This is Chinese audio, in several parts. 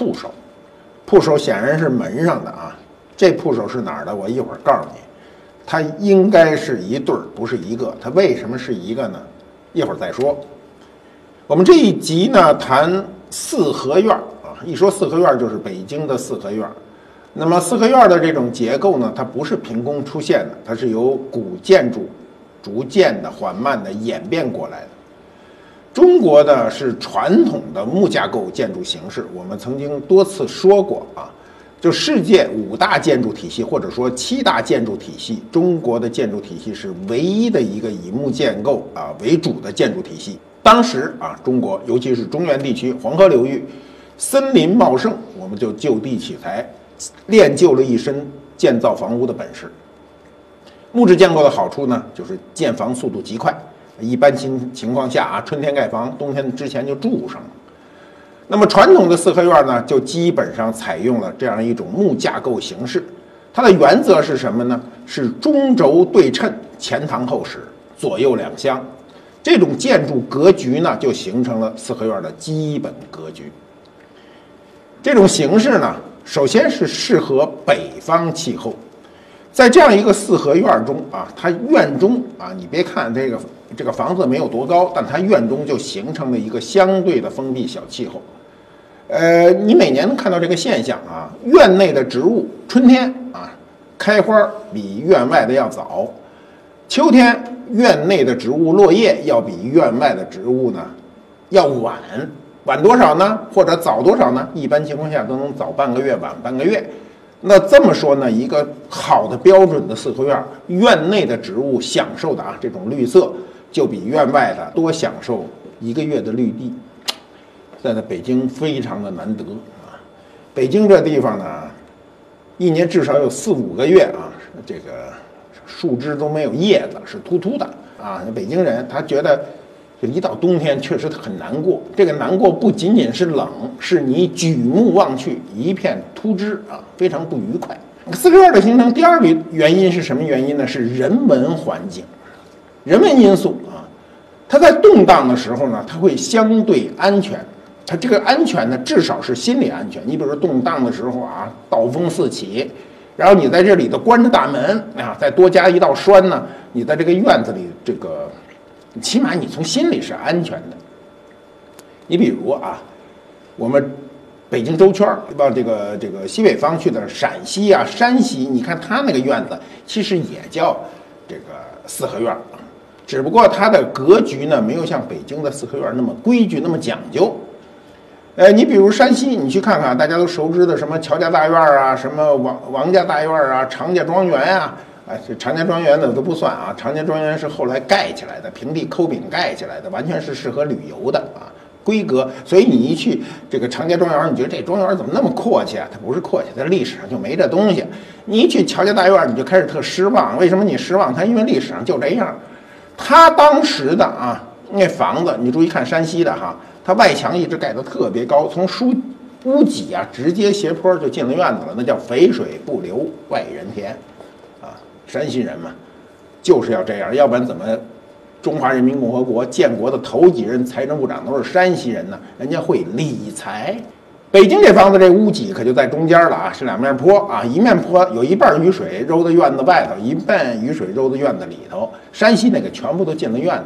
铺首，铺首显然是门上的啊。这铺首是哪儿的？我一会儿告诉你。它应该是一对儿，不是一个。它为什么是一个呢？一会儿再说。我们这一集呢，谈四合院啊。一说四合院，就是北京的四合院。那么四合院的这种结构呢，它不是凭空出现的，它是由古建筑逐渐的、缓慢的演变过来的。中国的是传统的木架构建筑形式，我们曾经多次说过啊。就世界五大建筑体系，或者说七大建筑体系，中国的建筑体系是唯一的一个以木建构啊为主的建筑体系。当时啊，中国尤其是中原地区黄河流域，森林茂盛，我们就就地取材，练就了一身建造房屋的本事。木质建构的好处呢，就是建房速度极快，一般情情况下啊，春天盖房，冬天之前就住上了。那么传统的四合院呢，就基本上采用了这样一种木架构形式。它的原则是什么呢？是中轴对称，前堂后室，左右两厢。这种建筑格局呢，就形成了四合院的基本格局。这种形式呢，首先是适合北方气候。在这样一个四合院中啊，它院中啊，你别看这个这个房子没有多高，但它院中就形成了一个相对的封闭小气候。呃，你每年能看到这个现象啊，院内的植物春天啊开花比院外的要早，秋天院内的植物落叶要比院外的植物呢要晚，晚多少呢？或者早多少呢？一般情况下都能早半个月，晚半个月。那这么说呢，一个好的标准的四合院，院内的植物享受的啊这种绿色，就比院外的多享受一个月的绿地。在那北京非常的难得啊，北京这地方呢，一年至少有四五个月啊，这个树枝都没有叶子，是秃秃的啊。北京人他觉得，就一到冬天确实很难过。这个难过不仅仅是冷，是你举目望去一片秃枝啊，非常不愉快。四合院的形成第二个原因是什么原因呢？是人文环境，人文因素啊。它在动荡的时候呢，它会相对安全。它这个安全呢，至少是心理安全。你比如说动荡的时候啊，刀风四起，然后你在这里头关着大门啊，再多加一道栓呢，你在这个院子里，这个起码你从心里是安全的。你比如啊，我们北京周圈往这个这个西北方去的陕西啊、山西，你看它那个院子其实也叫这个四合院，只不过它的格局呢，没有像北京的四合院那么规矩、那么讲究。呃，你比如山西，你去看看，大家都熟知的什么乔家大院啊，什么王王家大院啊，常家庄园啊，哎，这常家庄园的都不算啊，常家庄园是后来盖起来的，平地抠饼盖起来的，完全是适合旅游的啊，规格。所以你一去这个常家庄园，你觉得这庄园怎么那么阔气啊？它不是阔气，它历史上就没这东西。你一去乔家大院，你就开始特失望。为什么你失望？它因为历史上就这样。他当时的啊，那房子，你注意看山西的哈。它外墙一直盖得特别高，从书屋脊啊直接斜坡就进了院子了，那叫肥水不流外人田，啊，山西人嘛，就是要这样，要不然怎么中华人民共和国建国的头几任财政部长都是山西人呢？人家会理财。北京这房子这屋脊可就在中间了啊，是两面坡啊，一面坡有一半雨水揉在院子外头，一半雨水揉在院子里头。山西那个全部都进了院子。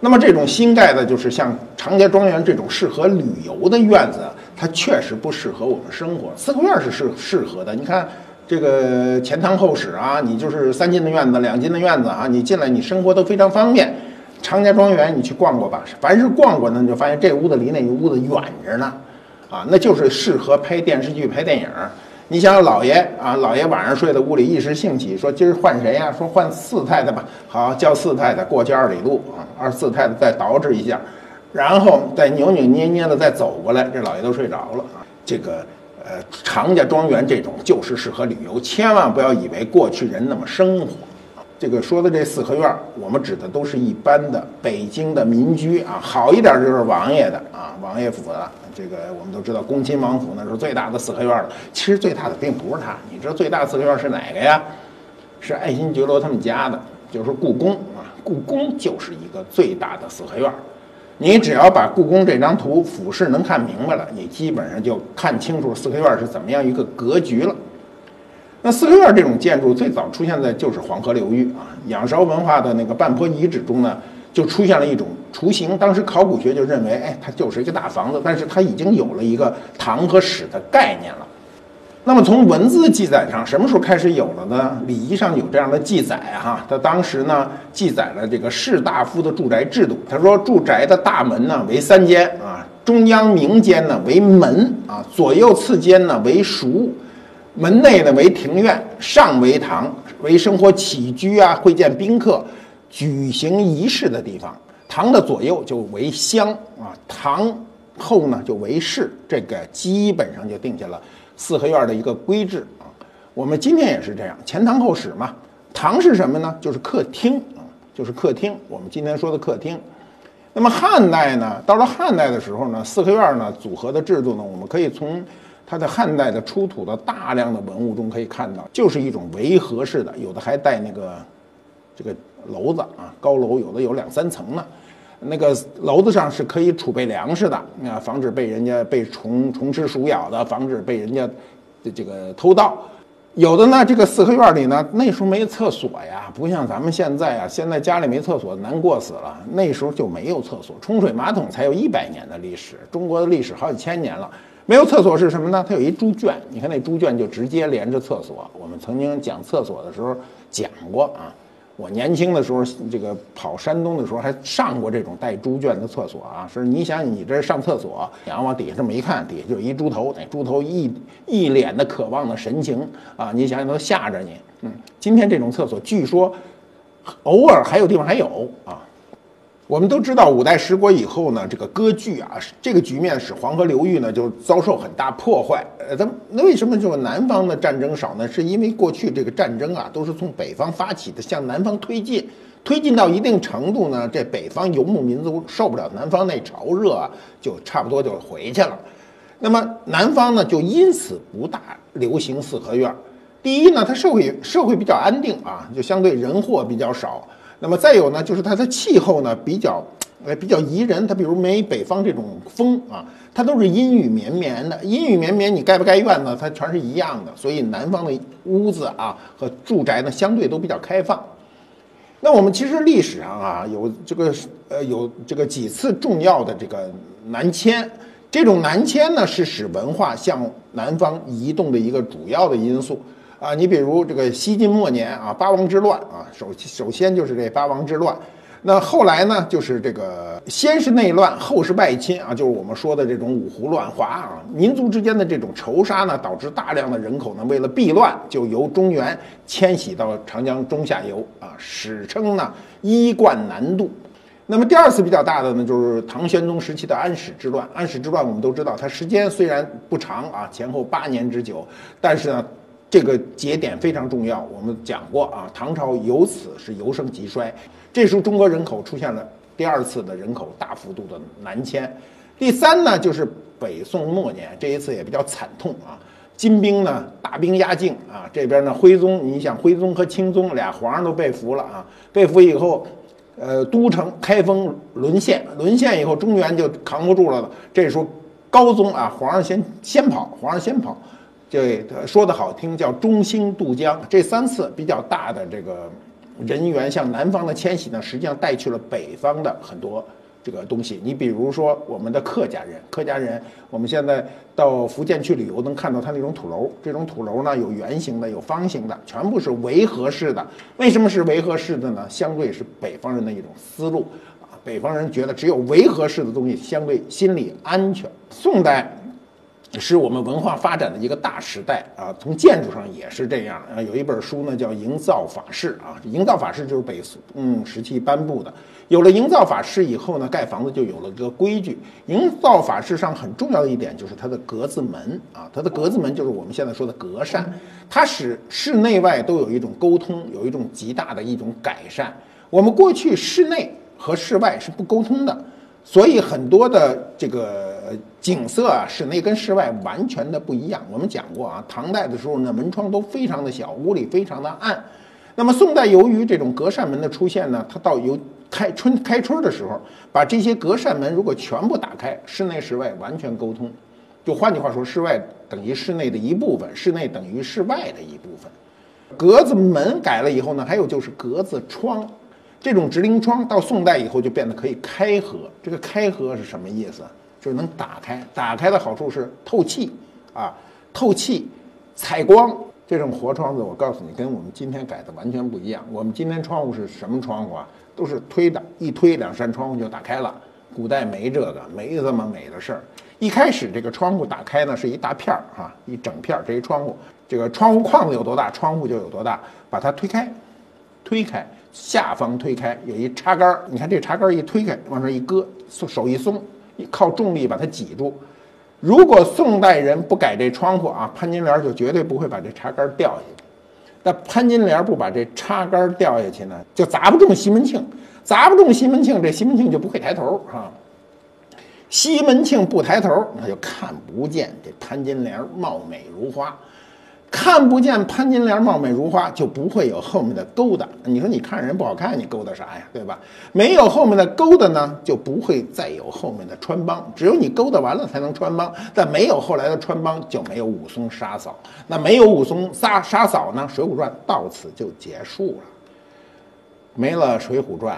那么这种新盖的，就是像长家庄园这种适合旅游的院子，它确实不适合我们生活。四合院是适适合的，你看这个前堂后室啊，你就是三进的院子、两进的院子啊，你进来你生活都非常方便。长家庄园你去逛过吧？凡是逛过呢，你就发现这屋子离那屋子远着呢，啊，那就是适合拍电视剧、拍电影。你想老爷啊，老爷晚上睡在屋里，一时兴起说今儿换谁呀？说换四太太吧。好，叫四太太过去二里路啊，二四太太再捯饬一下，然后再扭扭捏捏的再走过来，这老爷都睡着了啊。这个呃，常家庄园这种就是适合旅游，千万不要以为过去人那么生活。这个说的这四合院，我们指的都是一般的北京的民居啊，好一点就是王爷的啊，王爷府的。这个我们都知道，恭亲王府那是最大的四合院了。其实最大的并不是它，你知道最大四合院是哪个呀？是爱新觉罗他们家的，就是故宫啊。故宫就是一个最大的四合院。你只要把故宫这张图俯视能看明白了，你基本上就看清楚四合院是怎么样一个格局了。那四合院这种建筑最早出现在就是黄河流域啊，仰韶文化的那个半坡遗址中呢，就出现了一种雏形。当时考古学就认为，哎，它就是一个大房子，但是它已经有了一个唐和史的概念了。那么从文字记载上，什么时候开始有了呢？礼仪上有这样的记载哈，他当时呢记载了这个士大夫的住宅制度。他说，住宅的大门呢为三间啊，中央明间呢为门啊，左右次间呢为塾，门内呢为庭院，上为堂，为生活起居啊、会见宾客、举行仪式的地方。堂的左右就为厢啊，堂后呢就为室，这个基本上就定下了。四合院的一个规制啊，我们今天也是这样，前堂后室嘛。堂是什么呢？就是客厅啊，就是客厅。我们今天说的客厅。那么汉代呢，到了汉代的时候呢，四合院呢组合的制度呢，我们可以从它的汉代的出土的大量的文物中可以看到，就是一种围合式的，有的还带那个这个楼子啊，高楼有的有两三层呢。那个楼子上是可以储备粮食的，啊，防止被人家被虫虫吃鼠咬的，防止被人家的这个偷盗。有的呢，这个四合院里呢，那时候没厕所呀，不像咱们现在啊，现在家里没厕所难过死了。那时候就没有厕所，冲水马桶才有一百年的历史，中国的历史好几千年了。没有厕所是什么呢？它有一猪圈，你看那猪圈就直接连着厕所。我们曾经讲厕所的时候讲过啊。我年轻的时候，这个跑山东的时候还上过这种带猪圈的厕所啊。是你想你这上厕所，然后往底下这么一看，底下就一猪头，那猪头一一脸的渴望的神情啊，你想想都吓着你。嗯，今天这种厕所据说偶尔还有地方还有啊。我们都知道，五代十国以后呢，这个割据啊，这个局面使黄河流域呢就遭受很大破坏。呃，咱那为什么就是南方的战争少呢？是因为过去这个战争啊都是从北方发起的，向南方推进，推进到一定程度呢，这北方游牧民族受不了南方那潮热啊，就差不多就回去了。那么南方呢，就因此不大流行四合院。第一呢，它社会社会比较安定啊，就相对人祸比较少。那么再有呢，就是它的气候呢比较，呃比较宜人。它比如没北方这种风啊，它都是阴雨绵绵的。阴雨绵绵，你盖不盖院子，它全是一样的。所以南方的屋子啊和住宅呢相对都比较开放。那我们其实历史上啊有这个呃有这个几次重要的这个南迁，这种南迁呢是使文化向南方移动的一个主要的因素。啊，你比如这个西晋末年啊，八王之乱啊，首首先就是这八王之乱，那后来呢，就是这个先是内乱，后是外侵啊，就是我们说的这种五胡乱华啊，民族之间的这种仇杀呢，导致大量的人口呢，为了避乱，就由中原迁徙到长江中下游啊，史称呢衣冠南渡。那么第二次比较大的呢，就是唐玄宗时期的安史之乱。安史之乱我们都知道，它时间虽然不长啊，前后八年之久，但是呢。这个节点非常重要，我们讲过啊，唐朝由此是由盛及衰。这时候中国人口出现了第二次的人口大幅度的南迁。第三呢，就是北宋末年，这一次也比较惨痛啊，金兵呢大兵压境啊，这边呢徽宗，你想徽宗和钦宗俩皇上都被俘了啊，被俘以后，呃，都城开封沦陷，沦陷以后中原就扛不住了。这时候高宗啊，皇上先先跑，皇上先跑。这说的好听叫中兴渡江，这三次比较大的这个人员向南方的迁徙呢，实际上带去了北方的很多这个东西。你比如说我们的客家人，客家人，我们现在到福建去旅游，能看到他那种土楼，这种土楼呢有圆形的，有方形的，全部是围合式的。为什么是围合式的呢？相对是北方人的一种思路啊，北方人觉得只有围合式的东西相对心理安全。宋代。是我们文化发展的一个大时代啊，从建筑上也是这样啊。有一本书呢叫《营造法式》啊，《营造法式》就是北宋嗯时期颁布的。有了《营造法式》以后呢，盖房子就有了这个规矩。《营造法式》上很重要的一点就是它的格子门啊，它的格子门就是我们现在说的格扇，它使室内外都有一种沟通，有一种极大的一种改善。我们过去室内和室外是不沟通的。所以很多的这个景色啊，室内跟室外完全的不一样。我们讲过啊，唐代的时候呢，门窗都非常的小，屋里非常的暗。那么宋代由于这种隔扇门的出现呢，它到有开春开春的时候，把这些隔扇门如果全部打开，室内室外完全沟通。就换句话说，室外等于室内的一部分，室内等于室外的一部分。格子门改了以后呢，还有就是格子窗，这种直棂窗到宋代以后就变得可以开合。这个开合是什么意思？就是能打开。打开的好处是透气啊，透气、采光。这种活窗子，我告诉你，跟我们今天改的完全不一样。我们今天窗户是什么窗户啊？都是推的，一推两扇窗户就打开了。古代没这个，没这么美的事儿。一开始这个窗户打开呢，是一大片儿哈，一整片儿。这一窗户，这个窗户框子有多大，窗户就有多大。把它推开，推开，下方推开，有一插杆儿。你看这插杆儿一推开，往上一搁，手一松，靠重力把它挤住。如果宋代人不改这窗户啊，潘金莲就绝对不会把这插杆掉下去。那潘金莲不把这插杆掉下去呢，就砸不中西门庆，砸不中西门庆，这西门庆就不会抬头啊。西门庆不抬头，那就看不见这潘金莲貌美如花。看不见潘金莲貌美如花，就不会有后面的勾搭。你说你看人不好看，你勾搭啥呀？对吧？没有后面的勾搭呢，就不会再有后面的穿帮。只有你勾搭完了才能穿帮，但没有后来的穿帮，就没有武松杀嫂。那没有武松杀杀嫂呢？《水浒传》到此就结束了。没了《水浒传》，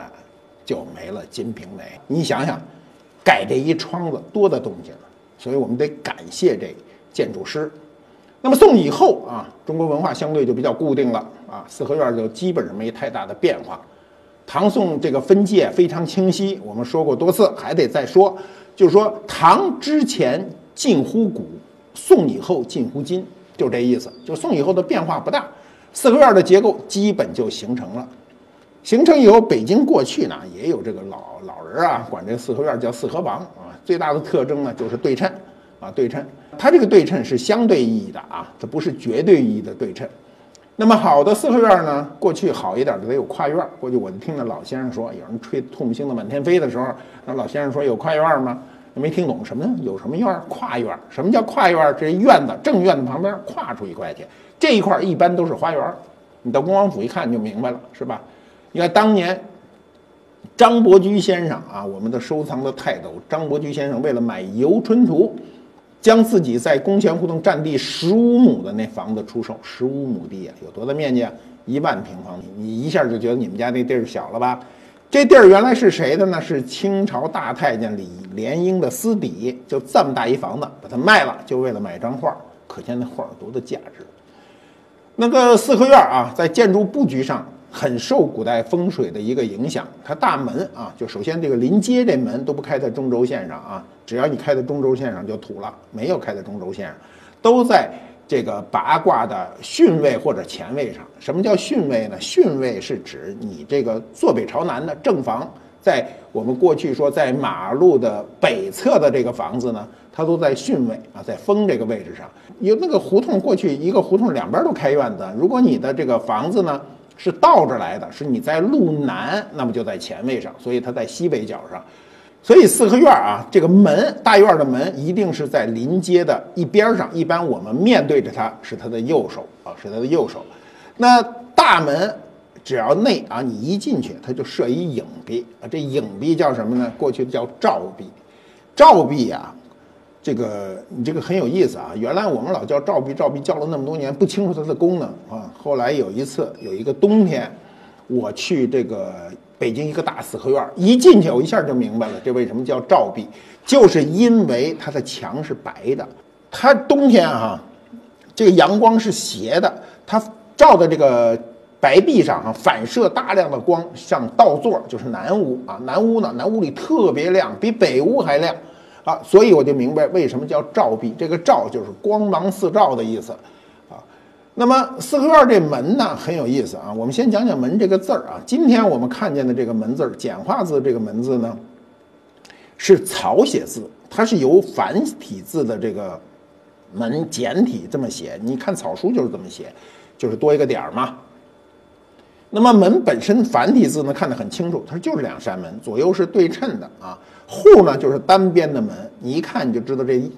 就没了《金瓶梅》。你想想，改这一窗子多大动静所以我们得感谢这建筑师。那么宋以后啊，中国文化相对就比较固定了啊，四合院就基本上没太大的变化。唐宋这个分界非常清晰，我们说过多次，还得再说，就是说唐之前近乎古，宋以后近乎今，就这意思。就宋以后的变化不大，四合院的结构基本就形成了。形成以后，北京过去呢也有这个老老人啊，管这四合院叫四合房啊，最大的特征呢就是对称。啊，对称，它这个对称是相对意义的啊，它不是绝对意义的对称。那么好的四合院呢，过去好一点的得有跨院。过去我就听那老先生说，有人吹唾沫星子满天飞的时候，那老先生说有跨院吗？没听懂什么有什么院？跨院？什么叫跨院？这院子正院子旁边跨出一块去，这一块一般都是花园。你到恭王府一看就明白了，是吧？你看当年张伯驹先生啊，我们的收藏的泰斗张伯驹先生为了买《游春图》。将自己在宫前胡同占地十五亩的那房子出售，十五亩地啊，有多大面积啊？一万平方米。你一下就觉得你们家那地儿小了吧？这地儿原来是谁的呢？是清朝大太监李莲英的私邸，就这么大一房子，把它卖了，就为了买张画。可见那画有多大价值。那个四合院啊，在建筑布局上。很受古代风水的一个影响，它大门啊，就首先这个临街这门都不开在中轴线上啊，只要你开在中轴线上就土了，没有开在中轴线上，都在这个八卦的巽位或者前位上。什么叫巽位呢？巽位是指你这个坐北朝南的正房，在我们过去说在马路的北侧的这个房子呢，它都在巽位啊，在风这个位置上。有那个胡同过去一个胡同两边都开院子，如果你的这个房子呢？是倒着来的，是你在路南，那么就在前位上，所以它在西北角上。所以四合院啊，这个门大院的门一定是在临街的一边上，一般我们面对着它是它的右手啊，是它的右手。那大门只要内啊，你一进去，它就设一影壁啊，这影壁叫什么呢？过去叫照壁，照壁啊。这个你这个很有意思啊！原来我们老叫照壁，照壁叫了那么多年，不清楚它的功能啊。后来有一次，有一个冬天，我去这个北京一个大四合院，一进去我一下就明白了，这为什么叫照壁，就是因为它的墙是白的。它冬天啊，这个阳光是斜的，它照在这个白壁上啊，反射大量的光，像倒座，就是南屋啊。南屋呢，南屋里特别亮，比北屋还亮。啊，所以我就明白为什么叫照壁，这个照就是光芒四照的意思，啊，那么四合院这门呢很有意思啊，我们先讲讲门这个字儿啊，今天我们看见的这个门字儿，简化字这个门字呢，是草写字，它是由繁体字的这个门简体这么写，你看草书就是这么写，就是多一个点儿嘛。那么门本身繁体字呢看得很清楚，它就是两扇门，左右是对称的啊。户呢就是单边的门，你一看你就知道这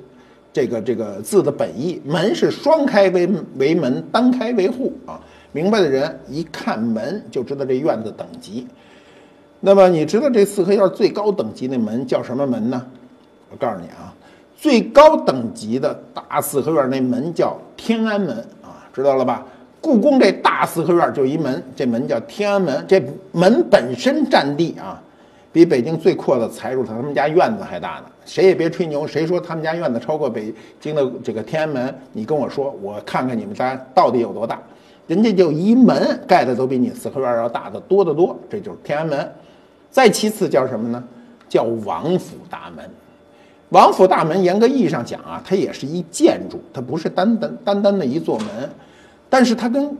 这个这个字的本意。门是双开为为门，单开为户啊。明白的人一看门就知道这院子等级。那么你知道这四合院最高等级那门叫什么门呢？我告诉你啊，最高等级的大四合院那门叫天安门啊，知道了吧？故宫这大四合院就一门，这门叫天安门。这门本身占地啊，比北京最阔的财主他们家院子还大呢。谁也别吹牛，谁说他们家院子超过北京的这个天安门，你跟我说，我看看你们家到底有多大。人家就一门盖的都比你四合院要大的多得多，这就是天安门。再其次叫什么呢？叫王府大门。王府大门严格意义上讲啊，它也是一建筑，它不是单单单单的一座门。但是它跟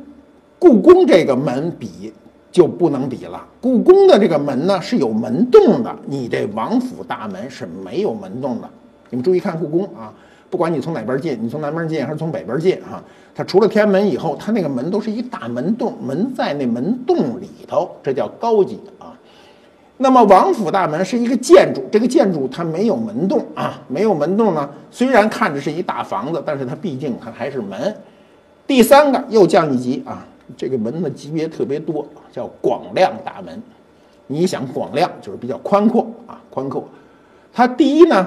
故宫这个门比就不能比了。故宫的这个门呢是有门洞的，你这王府大门是没有门洞的。你们注意看故宫啊，不管你从哪边进，你从南边进还是从北边进啊，它除了天安门以后，它那个门都是一大门洞，门在那门洞里头，这叫高级啊。那么王府大门是一个建筑，这个建筑它没有门洞啊，没有门洞呢，虽然看着是一大房子，但是它毕竟它还是门。第三个又降一级啊，这个门的级别特别多，叫广亮大门。你想广亮就是比较宽阔啊，宽阔。它第一呢，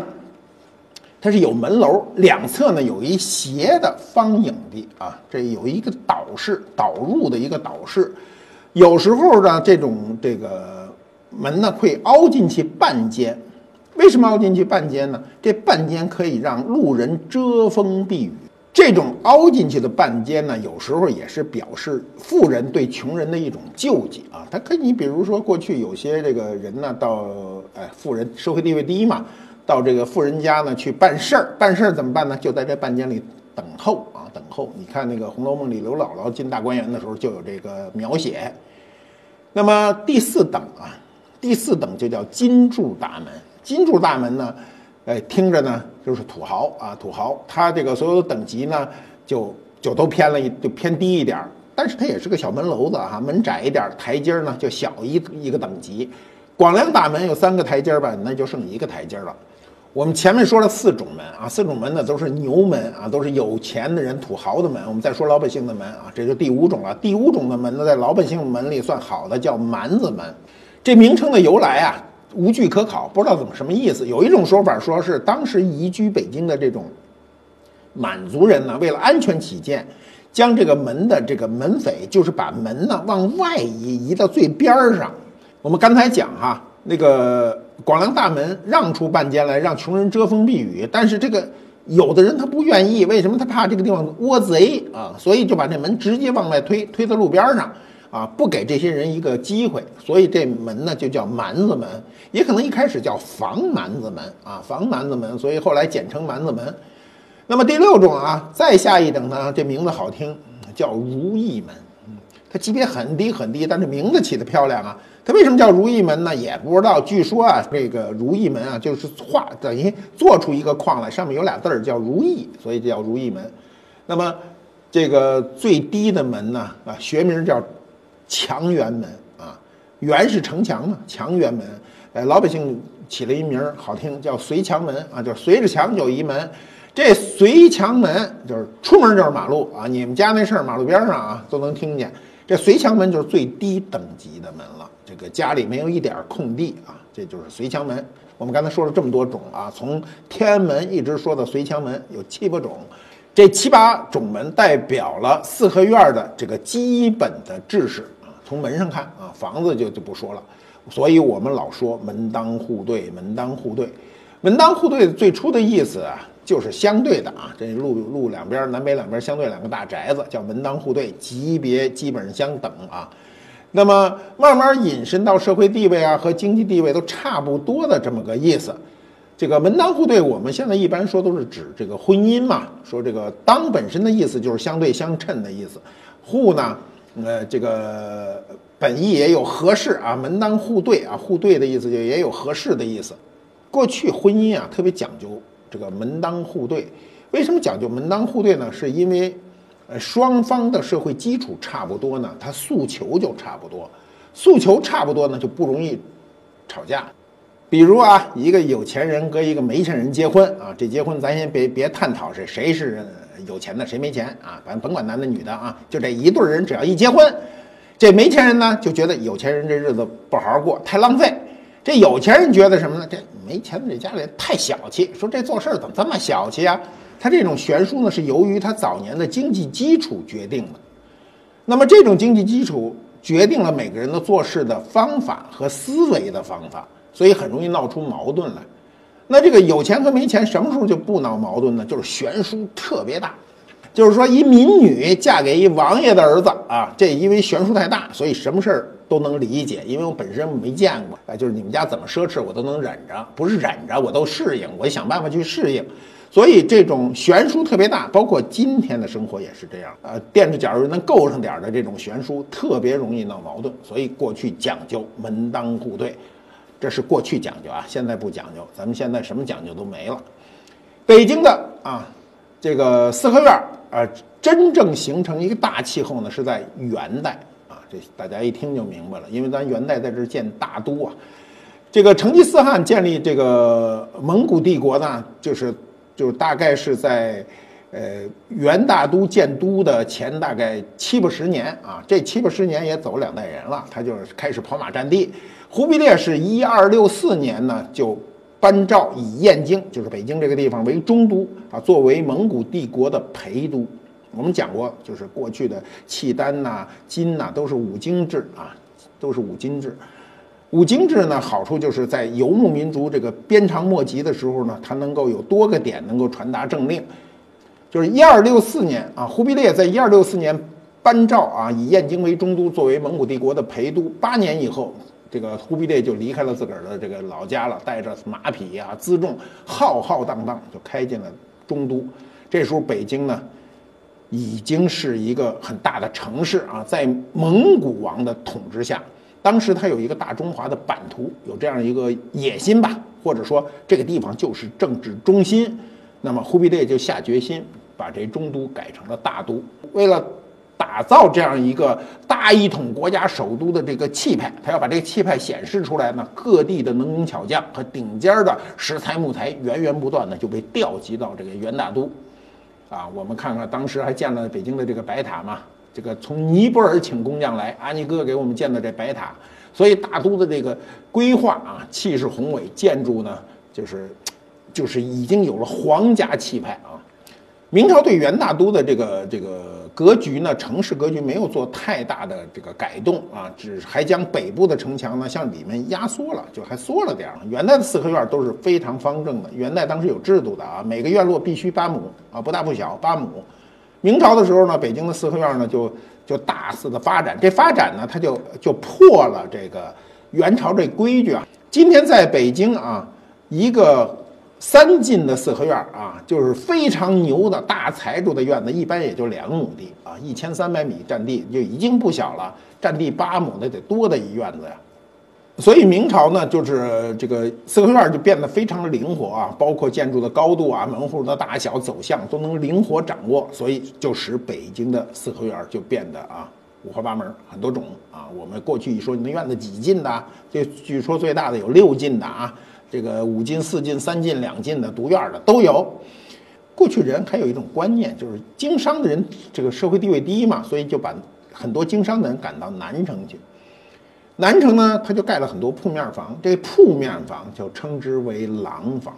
它是有门楼，两侧呢有一斜的方影的啊，这有一个导室，导入的一个导室。有时候呢，这种这个门呢会凹进去半间。为什么凹进去半间呢？这半间可以让路人遮风避雨。这种凹进去的半间呢，有时候也是表示富人对穷人的一种救济啊。他可以，你比如说过去有些这个人呢，到哎富人社会地位低嘛，到这个富人家呢去办事儿，办事儿怎么办呢？就在这半间里等候啊，等候。你看那个《红楼梦》里刘姥姥进大观园的时候就有这个描写。那么第四等啊，第四等就叫金柱大门。金柱大门呢？哎，听着呢，就是土豪啊，土豪，他这个所有的等级呢，就就都偏了一，就偏低一点儿。但是它也是个小门楼子哈，门窄一点，台阶呢就小一一个等级。广亮大门有三个台阶吧，那就剩一个台阶了。我们前面说了四种门啊，四种门呢都是牛门啊，都是有钱的人、土豪的门。我们再说老百姓的门啊，这就第五种了。第五种的门呢，在老百姓门里算好的，叫蛮子门。这名称的由来啊。无据可考，不知道怎么什么意思。有一种说法说是当时移居北京的这种满族人呢，为了安全起见，将这个门的这个门扉，就是把门呢往外移，移到最边儿上。我们刚才讲哈，那个广亮大门让出半间来，让穷人遮风避雨。但是这个有的人他不愿意，为什么？他怕这个地方窝贼啊，所以就把这门直接往外推，推到路边上。啊，不给这些人一个机会，所以这门呢就叫蛮子门，也可能一开始叫防蛮子门啊，防蛮子门，所以后来简称蛮子门。那么第六种啊，再下一等呢，这名字好听，叫如意门。它级别很低很低，但是名字起的漂亮啊。它为什么叫如意门呢？也不知道。据说啊，这个如意门啊，就是画等于做出一个框来，上面有俩字儿叫如意，所以叫如意门。那么这个最低的门呢，啊，学名叫。墙垣门啊，垣是城墙嘛，墙垣门，哎，老百姓起了一名儿好听，叫随墙门啊，就是随着墙有一门。这随墙门就是出门就是马路啊，你们家那事儿马路边上啊都能听见。这随墙门就是最低等级的门了，这个家里没有一点空地啊，这就是随墙门。我们刚才说了这么多种啊，从天安门一直说到随墙门，有七八种。这七八种门代表了四合院的这个基本的制式。从门上看啊，房子就就不说了，所以我们老说门当户对，门当户对，门当户对最初的意思啊，就是相对的啊，这路路两边南北两边相对两个大宅子，叫门当户对，级别基本上相等啊。那么慢慢引申到社会地位啊和经济地位都差不多的这么个意思。这个门当户对，我们现在一般说都是指这个婚姻嘛，说这个当本身的意思就是相对相称的意思，户呢。呃，这个本意也有合适啊，门当户对啊，户对的意思就也有合适的意思。过去婚姻啊特别讲究这个门当户对，为什么讲究门当户对呢？是因为呃双方的社会基础差不多呢，他诉求就差不多，诉求差不多呢就不容易吵架。比如啊，一个有钱人跟一个没钱人结婚啊，这结婚咱先别别探讨谁谁是有钱的谁没钱啊？反正甭管男的女的啊，就这一对人只要一结婚，这没钱人呢就觉得有钱人这日子不好好过，太浪费。这有钱人觉得什么呢？这没钱的这家里太小气，说这做事怎么这么小气啊？他这种悬殊呢，是由于他早年的经济基础决定的。那么这种经济基础决定了每个人的做事的方法和思维的方法，所以很容易闹出矛盾来。那这个有钱和没钱什么时候就不闹矛盾呢？就是悬殊特别大，就是说一民女嫁给一王爷的儿子啊，这因为悬殊太大，所以什么事儿都能理解，因为我本身没见过，哎，就是你们家怎么奢侈我都能忍着，不是忍着我都适应，我想办法去适应，所以这种悬殊特别大，包括今天的生活也是这样，呃，垫着脚儿能够上点的这种悬殊特别容易闹矛盾，所以过去讲究门当户对。这是过去讲究啊，现在不讲究。咱们现在什么讲究都没了。北京的啊，这个四合院啊，真正形成一个大气候呢，是在元代啊。这大家一听就明白了，因为咱元代在这建大都啊。这个成吉思汗建立这个蒙古帝国呢，就是就是大概是在呃元大都建都的前大概七八十年啊。这七八十年也走两代人了，他就是开始跑马占地。忽必烈是一二六四年呢，就颁诏以燕京，就是北京这个地方为中都啊，作为蒙古帝国的陪都。我们讲过，就是过去的契丹呐、金呐，都是五经制啊，都是五经制。五经制呢，好处就是在游牧民族这个鞭长莫及的时候呢，它能够有多个点能够传达政令。就是一二六四年啊，忽必烈在一二六四年颁诏啊，以燕京为中都，作为蒙古帝国的陪都。八年以后。这个忽必烈就离开了自个儿的这个老家了，带着马匹呀、辎重，浩浩荡荡就开进了中都。这时候北京呢，已经是一个很大的城市啊，在蒙古王的统治下，当时他有一个大中华的版图，有这样一个野心吧，或者说这个地方就是政治中心。那么忽必烈就下决心把这中都改成了大都，为了。打造这样一个大一统国家首都的这个气派，他要把这个气派显示出来呢。各地的能工巧匠和顶尖的石材木材源源不断的就被调集到这个元大都。啊，我们看看当时还建了北京的这个白塔嘛？这个从尼泊尔请工匠来，阿尼哥给我们建的这白塔。所以大都的这个规划啊，气势宏伟，建筑呢就是就是已经有了皇家气派啊。明朝对元大都的这个这个。格局呢？城市格局没有做太大的这个改动啊，只还将北部的城墙呢向里面压缩了，就还缩了点儿。元代的四合院都是非常方正的，元代当时有制度的啊，每个院落必须八亩啊，不大不小，八亩。明朝的时候呢，北京的四合院呢就就大肆的发展，这发展呢，它就就破了这个元朝这规矩啊。今天在北京啊，一个。三进的四合院啊，就是非常牛的大财主的院子，一般也就两亩地啊，一千三百米占地就已经不小了，占地八亩那得多的一院子呀。所以明朝呢，就是这个四合院就变得非常灵活啊，包括建筑的高度啊、门户的大小、走向都能灵活掌握，所以就使北京的四合院就变得啊五花八门，很多种啊。我们过去一说你那院子几进的，这据说最大的有六进的啊。这个五进、四进、三进、两进的独院的都有。过去人还有一种观念，就是经商的人这个社会地位低嘛，所以就把很多经商的人赶到南城去。南城呢，他就盖了很多铺面房，这铺面房就称之为廊房，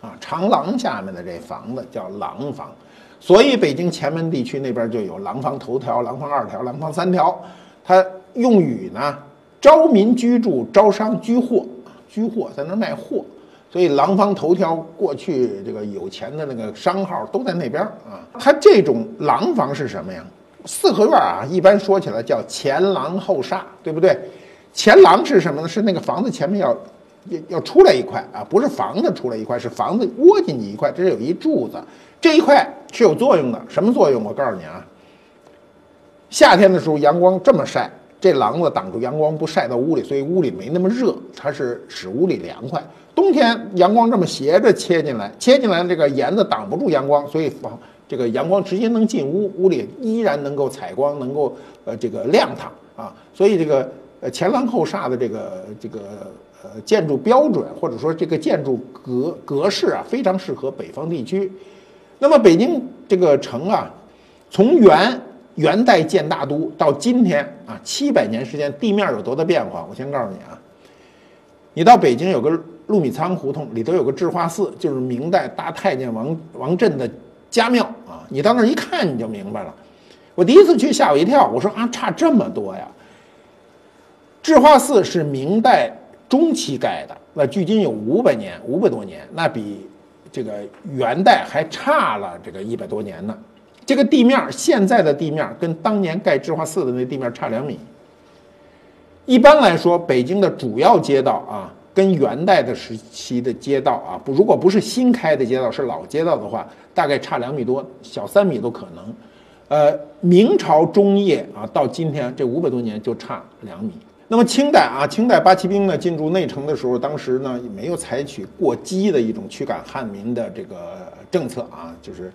啊，长廊下面的这房子叫廊房。所以北京前门地区那边就有廊坊头条、廊坊二条、廊坊三条，它用语呢，招民居住、招商居货。居货在那卖货，所以廊坊头条过去这个有钱的那个商号都在那边啊。它这种廊坊是什么呀？四合院啊，一般说起来叫前廊后厦，对不对？前廊是什么呢？是那个房子前面要要要出来一块啊，不是房子出来一块，是房子窝进去一块，这是有一柱子，这一块是有作用的。什么作用？我告诉你啊，夏天的时候阳光这么晒。这廊子挡住阳光不晒到屋里，所以屋里没那么热，它是使屋里凉快。冬天阳光这么斜着切进来，切进来这个檐子挡不住阳光，所以房这个阳光直接能进屋，屋里依然能够采光，能够呃这个亮堂啊。所以这个呃前廊后厦的这个这个呃建筑标准或者说这个建筑格格式啊，非常适合北方地区。那么北京这个城啊，从元元代建大都到今天啊，七百年时间，地面有多大变化？我先告诉你啊，你到北京有个陆米仓胡同，里头有个智化寺，就是明代大太监王王振的家庙啊。你到那儿一看，你就明白了。我第一次去吓我一跳，我说啊，差这么多呀！智化寺是明代中期盖的，那距今有五百年，五百多年，那比。这个元代还差了这个一百多年呢，这个地面现在的地面跟当年盖智化寺的那地面差两米。一般来说，北京的主要街道啊，跟元代的时期的街道啊，不如果不是新开的街道，是老街道的话，大概差两米多，小三米都可能。呃，明朝中叶啊，到今天这五百多年就差两米。那么清代啊，清代八旗兵呢进驻内城的时候，当时呢也没有采取过激的一种驱赶汉民的这个政策啊，就是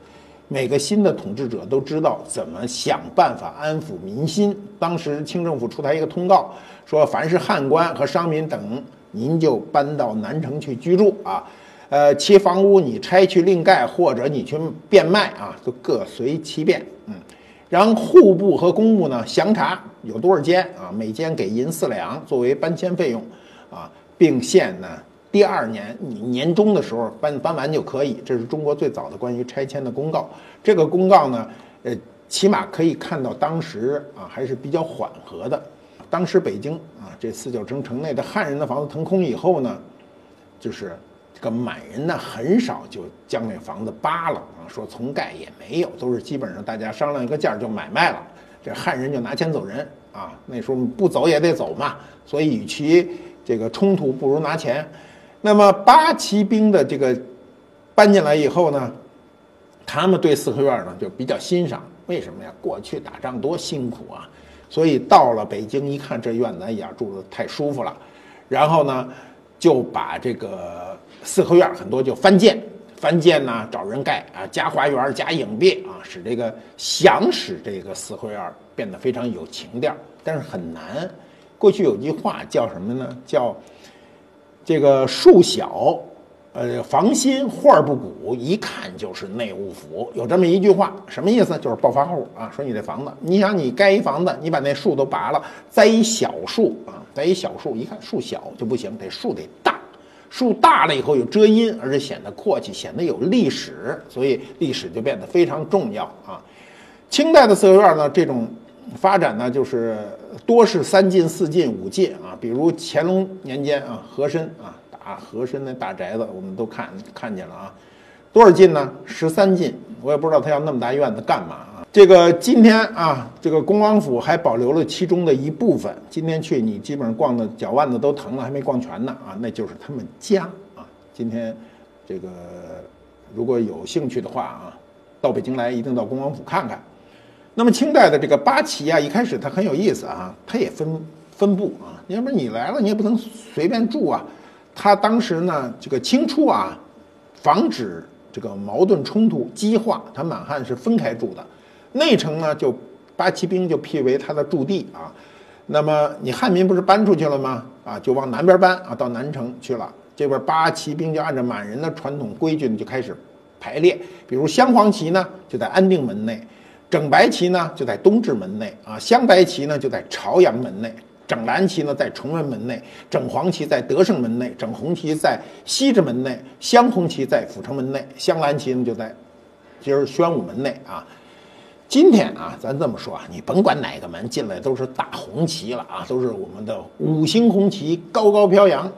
每个新的统治者都知道怎么想办法安抚民心。当时清政府出台一个通告，说凡是汉官和商民等，您就搬到南城去居住啊，呃，其房屋你拆去另盖，或者你去变卖啊，都各随其便，嗯。然后户部和工部呢详查有多少间啊，每间给银四两作为搬迁费用，啊，并限呢第二年你年终的时候搬搬完就可以。这是中国最早的关于拆迁的公告。这个公告呢，呃，起码可以看到当时啊还是比较缓和的。当时北京啊这四九城城内的汉人的房子腾空以后呢，就是。这个满人呢，很少就将那房子扒了啊，说重盖也没有，都是基本上大家商量一个价就买卖了。这汉人就拿钱走人啊，那时候不走也得走嘛，所以与其这个冲突，不如拿钱。那么八旗兵的这个搬进来以后呢，他们对四合院呢就比较欣赏，为什么呀？过去打仗多辛苦啊，所以到了北京一看这院子，呀，住的太舒服了，然后呢就把这个。四合院很多就翻建，翻建呢找人盖啊，加花园加影壁啊，使这个想使这个四合院变得非常有情调，但是很难。过去有句话叫什么呢？叫这个树小，呃，房新画不古，一看就是内务府。有这么一句话，什么意思？就是暴发户啊，说你这房子，你想你盖一房子，你把那树都拔了，栽一小树啊，栽一小树，一看树小就不行，得树得大。树大了以后有遮阴，而且显得阔气，显得有历史，所以历史就变得非常重要啊。清代的四合院呢，这种发展呢，就是多是三进、四进、五进啊。比如乾隆年间啊，和珅啊，大和珅那大宅子，我们都看看见了啊。多少进呢？十三进。我也不知道他要那么大院子干嘛啊。这个今天啊，这个恭王府还保留了其中的一部分。今天去，你基本上逛的脚腕子都疼了，还没逛全呢啊！那就是他们家啊。今天这个如果有兴趣的话啊，到北京来一定到恭王府看看。那么清代的这个八旗啊，一开始它很有意思啊，它也分分布啊。要不然你来了，你也不能随便住啊。他当时呢，这个清初啊，防止这个矛盾冲突激化，它满汉是分开住的。内城呢，就八旗兵就辟为他的驻地啊。那么你汉民不是搬出去了吗？啊，就往南边搬啊，到南城去了。这边八旗兵就按照满人的传统规矩呢，就开始排列。比如镶黄旗呢，就在安定门内；整白旗呢，就在东直门内啊；镶白旗呢，就在朝阳门内；整蓝旗呢，在崇文门内；整黄旗在德胜门内；整红旗在西直门内；镶红旗在阜成门内；镶蓝旗呢，就在今儿宣武门内啊。今天啊，咱这么说啊，你甭管哪个门进来都是大红旗了啊，都是我们的五星红旗高高飘扬。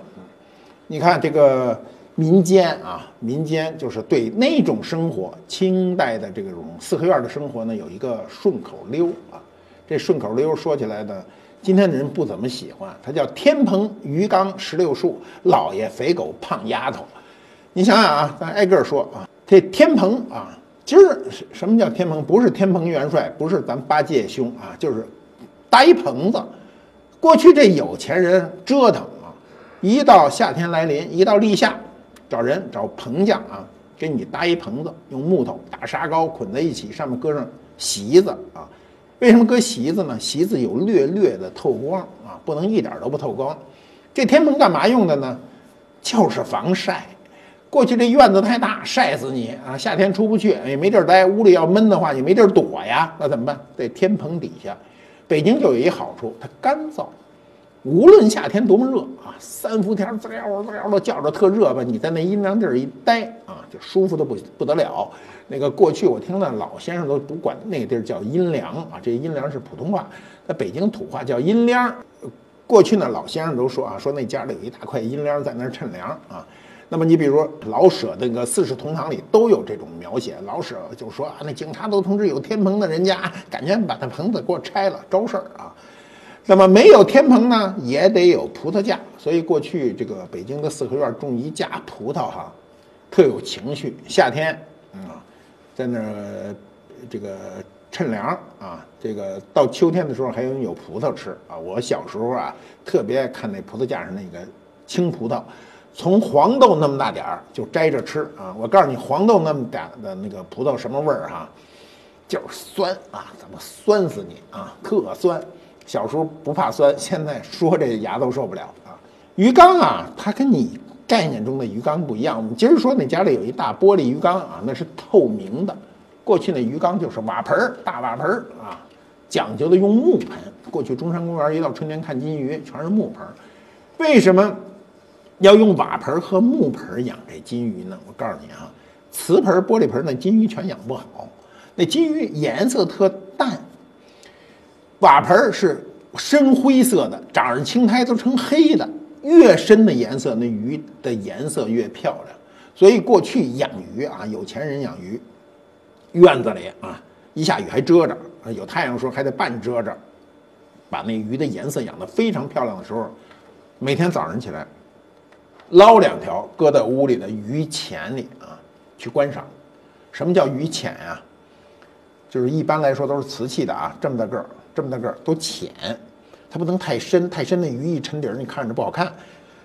你看这个民间啊，民间就是对那种生活，清代的这种四合院的生活呢，有一个顺口溜啊。这顺口溜说起来呢，今天的人不怎么喜欢，它叫天蓬鱼缸石榴树，老爷肥狗胖丫头。你想想啊，咱挨个说啊，这天蓬啊。今儿什么叫天蓬？不是天蓬元帅，不是咱八戒兄啊，就是搭一棚子。过去这有钱人折腾啊，一到夏天来临，一到立夏，找人找棚匠啊，给你搭一棚子，用木头大沙膏捆在一起，上面搁上席子啊。为什么搁席子呢？席子有略略的透光啊，不能一点都不透光。这天棚干嘛用的呢？就是防晒。过去这院子太大，晒死你啊！夏天出不去，也没地儿待，屋里要闷的话，也没地儿躲呀，那怎么办？在天棚底下。北京就有一好处，它干燥，无论夏天多么热啊，三伏天滋溜滋溜的叫着特热吧，你在那阴凉地儿一待啊，就舒服的不不得了。那个过去我听那老先生都不管那个地儿叫阴凉啊，这阴凉是普通话，在北京土话叫阴凉。过去呢，老先生都说啊，说那家里有一大块阴凉在那儿趁凉啊。那么你比如老舍那个《四世同堂》里都有这种描写，老舍就说啊，那警察都通知有天棚的人家，赶紧把那棚子给我拆了，招事儿啊。那么没有天棚呢，也得有葡萄架，所以过去这个北京的四合院种一架葡萄哈，特有情绪。夏天啊，在那儿这个。趁凉啊，这个到秋天的时候还有有葡萄吃啊。我小时候啊，特别爱看那葡萄架上那个青葡萄，从黄豆那么大点儿就摘着吃啊。我告诉你，黄豆那么大的那个葡萄什么味儿哈，就是酸啊，怎么酸死你啊，特酸。小时候不怕酸，现在说这牙都受不了啊。鱼缸啊，它跟你概念中的鱼缸不一样。我们今儿说那家里有一大玻璃鱼缸啊，那是透明的。过去那鱼缸就是瓦盆儿、大瓦盆儿啊，讲究的用木盆。过去中山公园一到春天看金鱼，全是木盆儿。为什么要用瓦盆和木盆养这金鱼呢？我告诉你啊，瓷盆、玻璃盆那金鱼全养不好。那金鱼颜色特，瓦盆是深灰色的，长上青苔都成黑的。越深的颜色，那鱼的颜色越漂亮。所以过去养鱼啊，有钱人养鱼。院子里啊，一下雨还遮着，有太阳时候还得半遮着，把那鱼的颜色养得非常漂亮的时候，每天早上起来捞两条，搁在屋里的鱼钱里啊去观赏。什么叫鱼浅呀？就是一般来说都是瓷器的啊，这么大个儿，这么大个儿都浅，它不能太深，太深那鱼一沉底儿，你看着不好看。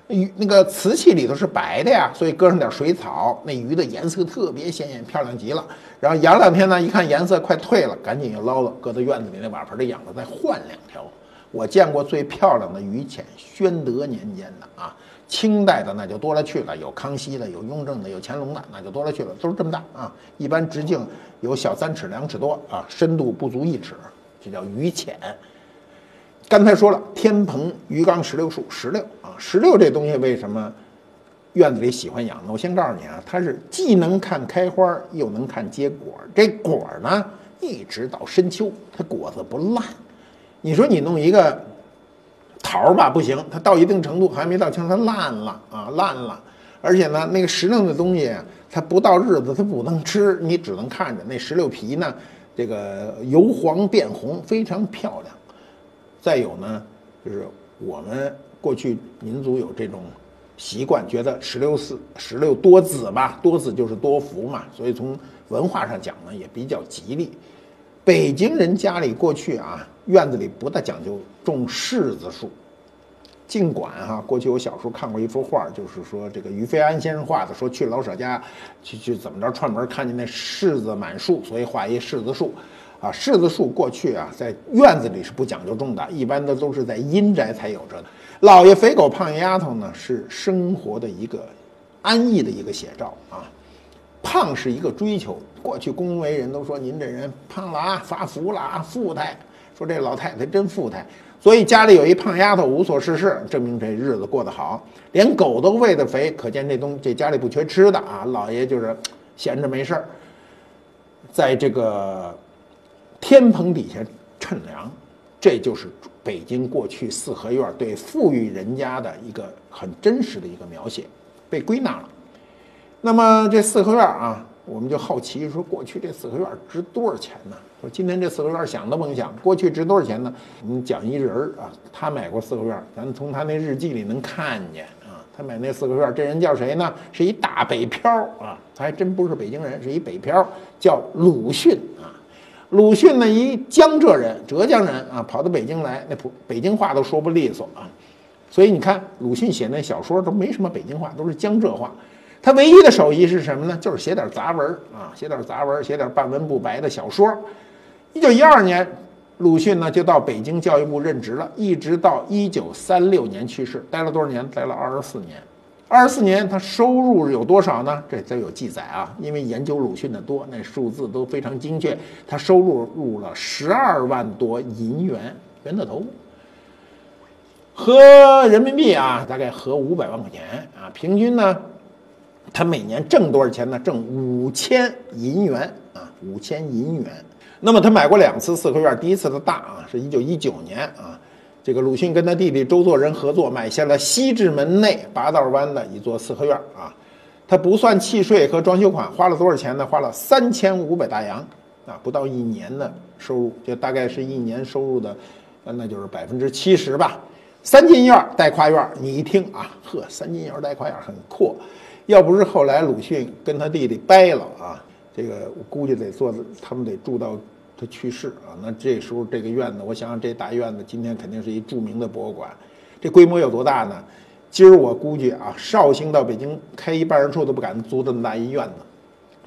鱼那个瓷器里头是白的呀，所以搁上点水草，那鱼的颜色特别鲜艳，漂亮极了。然后养两天呢，一看颜色快退了，赶紧又捞了，搁在院子里那瓦盆里养着，再换两条。我见过最漂亮的鱼浅，宣德年间的啊，清代的那就多了去了，有康熙的，有雍正的，有乾隆的，那就多了去了，都是这么大啊。一般直径有小三尺、两尺多啊，深度不足一尺，这叫鱼浅。刚才说了，天棚鱼缸石榴树，石榴啊，石榴这东西为什么院子里喜欢养呢？我先告诉你啊，它是既能看开花，又能看结果。这果呢，一直到深秋，它果子不烂。你说你弄一个桃吧，不行，它到一定程度还没到秋，它烂了啊，烂了。而且呢，那个石榴的东西，它不到日子它不能吃，你只能看着。那石榴皮呢，这个由黄变红，非常漂亮。再有呢，就是我们过去民族有这种习惯，觉得石榴四石榴多子嘛，多子就是多福嘛，所以从文化上讲呢，也比较吉利。北京人家里过去啊，院子里不大讲究种柿子树，尽管哈，过去我小时候看过一幅画，就是说这个于飞安先生画的，说去老舍家去去怎么着串门，看见那柿子满树，所以画一柿子树。啊，柿子树过去啊，在院子里是不讲究种的，一般的都是在阴宅才有着的。老爷肥狗胖丫头呢，是生活的一个安逸的一个写照啊。胖是一个追求，过去恭维人都说您这人胖了啊，发福了啊，富态。说这老太太真富态，所以家里有一胖丫头无所事事，证明这日子过得好，连狗都喂得肥，可见这东这家里不缺吃的啊。老爷就是闲着没事儿，在这个。天棚底下乘凉，这就是北京过去四合院对富裕人家的一个很真实的一个描写，被归纳了。那么这四合院啊，我们就好奇说，过去这四合院值多少钱呢？说今天这四合院想都甭想，过去值多少钱呢？我们讲一人儿啊，他买过四合院，咱从他那日记里能看见啊，他买那四合院，这人叫谁呢？是一大北漂啊，他还真不是北京人，是一北漂，叫鲁迅啊。鲁迅呢，一江浙人，浙江人啊，跑到北京来，那普北京话都说不利索啊，所以你看鲁迅写那小说都没什么北京话，都是江浙话。他唯一的手艺是什么呢？就是写点杂文啊，写点杂文，写点半文不白的小说。一九一二年，鲁迅呢就到北京教育部任职了，一直到一九三六年去世，待了多少年？待了二十四年。二十四年他收入有多少呢？这都有记载啊，因为研究鲁迅的多，那数字都非常精确。他收入入了十二万多银元，元的头，合人民币啊，大概合五百万块钱啊。平均呢，他每年挣多少钱呢？挣五千银元啊，五千银元。那么他买过两次四合院，第一次的大啊，是一九一九年啊。这个鲁迅跟他弟弟周作人合作，买下了西直门内八道湾的一座四合院啊。他不算契税和装修款，花了多少钱呢？花了三千五百大洋啊，不到一年的收入，就大概是一年收入的，那就是百分之七十吧。三进院带跨院，你一听啊，呵，三进院带跨院很阔。要不是后来鲁迅跟他弟弟掰了啊，这个我估计得坐，他们得住到。他去世啊，那这时候这个院子，我想想这大院子今天肯定是一著名的博物馆，这规模有多大呢？今儿我估计啊，绍兴到北京开一办事处都不敢租这么大一院子。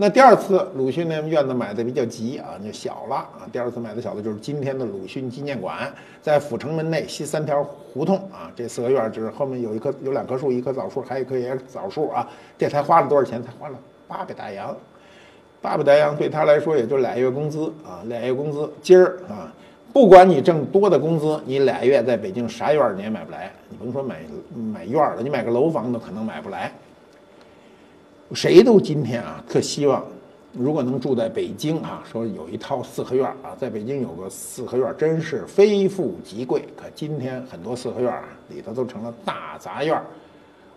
那第二次鲁迅那院子买的比较急啊，就小了啊。第二次买的小的就是今天的鲁迅纪念馆，在阜成门内西三条胡同啊。这四合院就是后面有一棵有两棵树，一棵枣树，还有一棵也是枣树啊。这才花了多少钱？才花了八百大洋。八百大洋对他来说也就俩月工资啊，俩月工资。今儿啊，不管你挣多的工资，你俩月在北京啥院你也买不来。你甭说买买院了，你买个楼房都可能买不来。谁都今天啊，特希望如果能住在北京啊，说有一套四合院啊，在北京有个四合院，真是非富即贵。可今天很多四合院啊里头都成了大杂院。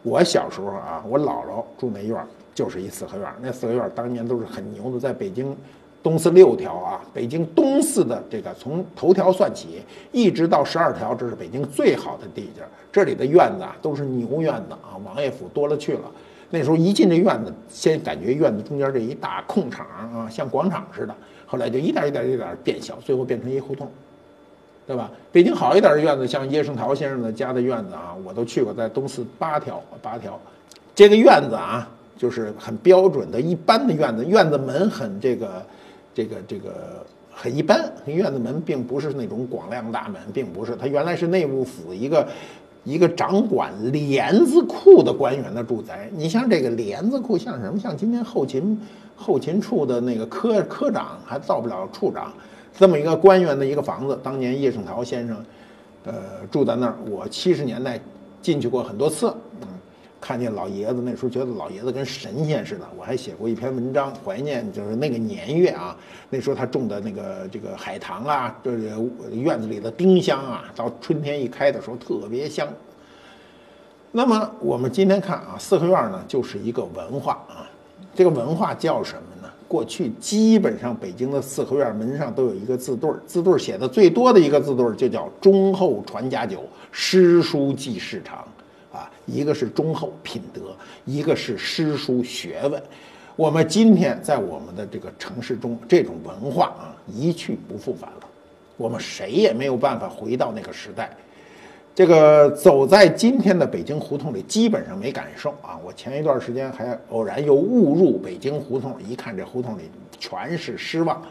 我小时候啊，我姥姥住那院就是一四合院那四合院当年都是很牛的，在北京东四六条啊，北京东四的这个从头条算起，一直到十二条，这是北京最好的地界这里的院子啊，都是牛院子啊，王爷府多了去了。那时候一进这院子，先感觉院子中间这一大空场啊，像广场似的。后来就一点一点一点变小，最后变成一胡同，对吧？北京好一点的院子，像叶圣陶先生的家的院子啊，我都去过，在东四八条八条，这个院子啊。就是很标准的一般的院子，院子门很这个，这个这个很一般。院子门并不是那种广亮大门，并不是。它原来是内务府一个一个掌管帘子库的官员的住宅。你像这个帘子库，像什么？像今天后勤后勤处的那个科科长还造不了处长，这么一个官员的一个房子。当年叶圣陶先生，呃，住在那儿。我七十年代进去过很多次。看见老爷子那时候觉得老爷子跟神仙似的，我还写过一篇文章怀念，就是那个年月啊。那时候他种的那个这个海棠啊，这院子里的丁香啊，到春天一开的时候特别香。那么我们今天看啊，四合院呢就是一个文化啊，这个文化叫什么呢？过去基本上北京的四合院门上都有一个字对儿，字对儿写的最多的一个字对儿就叫忠厚传家久，诗书继世长。一个是忠厚品德，一个是诗书学问。我们今天在我们的这个城市中，这种文化啊一去不复返了。我们谁也没有办法回到那个时代。这个走在今天的北京胡同里，基本上没感受啊。我前一段时间还偶然又误入北京胡同，一看这胡同里全是失望。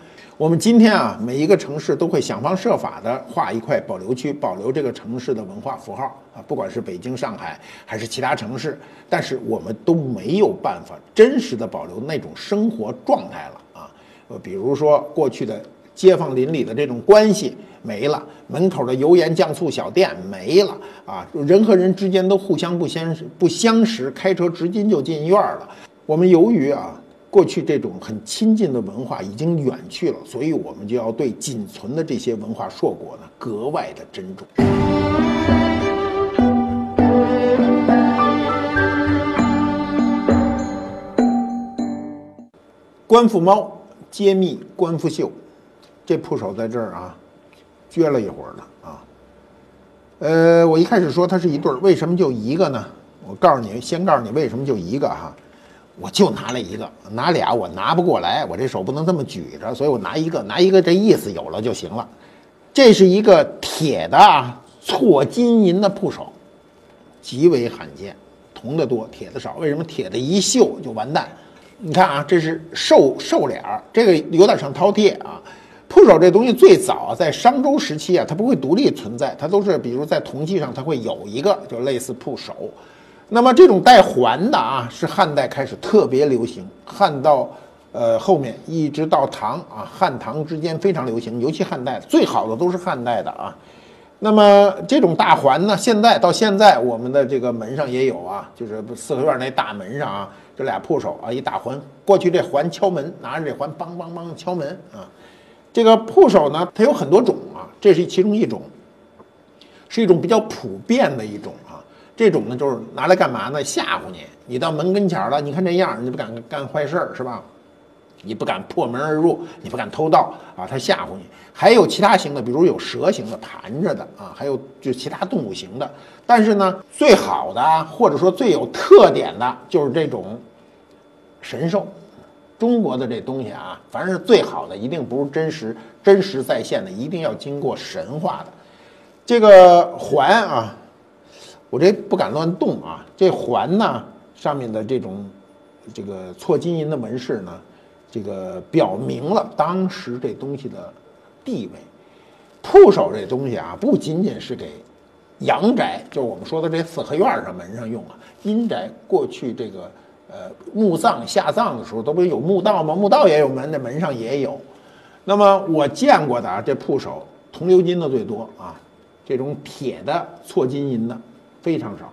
我们今天啊，每一个城市都会想方设法的划一块保留区，保留这个城市的文化符号啊，不管是北京、上海还是其他城市，但是我们都没有办法真实的保留那种生活状态了啊。呃，比如说过去的街坊邻里的这种关系没了，门口的油盐酱醋小店没了啊，人和人之间都互相不相不相识，开车直接就进院了。我们由于啊。过去这种很亲近的文化已经远去了，所以我们就要对仅存的这些文化硕果呢格外的珍重。官复猫揭秘官复秀，这铺手在这儿啊，撅了一会儿了啊。呃，我一开始说它是一对儿，为什么就一个呢？我告诉你，先告诉你为什么就一个哈。我就拿了一个，拿俩我拿不过来，我这手不能这么举着，所以我拿一个，拿一个这意思有了就行了。这是一个铁的错金银的铺手，极为罕见，铜的多，铁的少。为什么铁的一锈就完蛋？你看啊，这是兽兽脸儿，这个有点像饕餮啊。铺手这东西最早在商周时期啊，它不会独立存在，它都是比如在铜器上它会有一个，就类似铺手。那么这种带环的啊，是汉代开始特别流行，汉到呃后面一直到唐啊，汉唐之间非常流行，尤其汉代最好的都是汉代的啊。那么这种大环呢，现在到现在我们的这个门上也有啊，就是四合院那大门上啊，这俩铺手啊，一大环，过去这环敲门，拿着这环梆梆梆敲门啊。这个铺手呢，它有很多种啊，这是其中一种，是一种比较普遍的一种。这种呢，就是拿来干嘛呢？吓唬你。你到门跟前了，你看这样，你不敢干坏事儿是吧？你不敢破门而入，你不敢偷盗啊，他吓唬你。还有其他型的，比如有蛇形的盘着的啊，还有就其他动物型的。但是呢，最好的或者说最有特点的就是这种神兽。中国的这东西啊，凡是最好的，一定不是真实真实在线的，一定要经过神化的。这个环啊。我这不敢乱动啊！这环呢，上面的这种这个错金银的纹饰呢，这个表明了当时这东西的地位。铺首这东西啊，不仅仅是给阳宅，就我们说的这四合院上门上用啊。阴宅过去这个呃墓葬下葬的时候，都不是有墓道吗？墓道也有门，那门上也有。那么我见过的啊，这铺首铜鎏金的最多啊，这种铁的错金银的。非常少，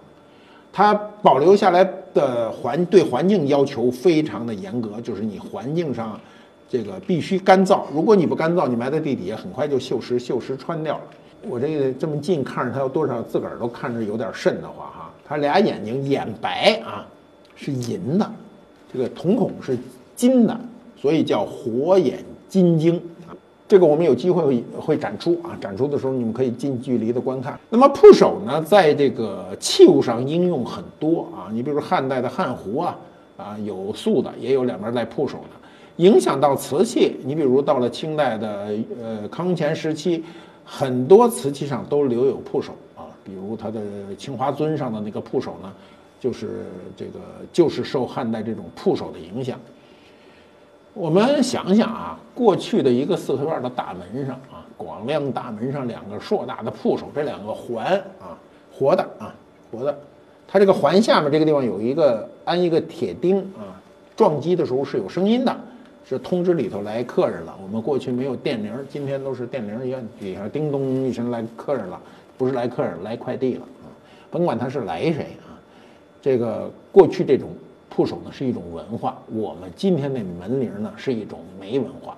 它保留下来的环对环境要求非常的严格，就是你环境上这个必须干燥，如果你不干燥，你埋在地底下很快就锈蚀，锈蚀穿掉了。我这个这么近看着它有多少，自个儿都看着有点瘆得慌哈。它俩眼睛眼白啊是银的，这个瞳孔是金的，所以叫火眼金睛。这个我们有机会会展出啊，展出的时候你们可以近距离的观看。那么铺首呢，在这个器物上应用很多啊，你比如说汉代的汉壶啊，啊有素的，也有两边带铺首的，影响到瓷器。你比如到了清代的呃康乾时期，很多瓷器上都留有铺首啊，比如它的青花尊上的那个铺首呢，就是这个就是受汉代这种铺首的影响。我们想想啊，过去的一个四合院的大门上啊，广亮大门上两个硕大的铺首，这两个环啊，活的啊，活的。它这个环下面这个地方有一个安一个铁钉啊，撞击的时候是有声音的，是通知里头来客人了。我们过去没有电铃，今天都是电铃一按底下叮咚一声来客人了，不是来客人，来快递了啊。甭管他是来谁啊，这个过去这种。铺手呢是一种文化，我们今天那门铃呢是一种没文化。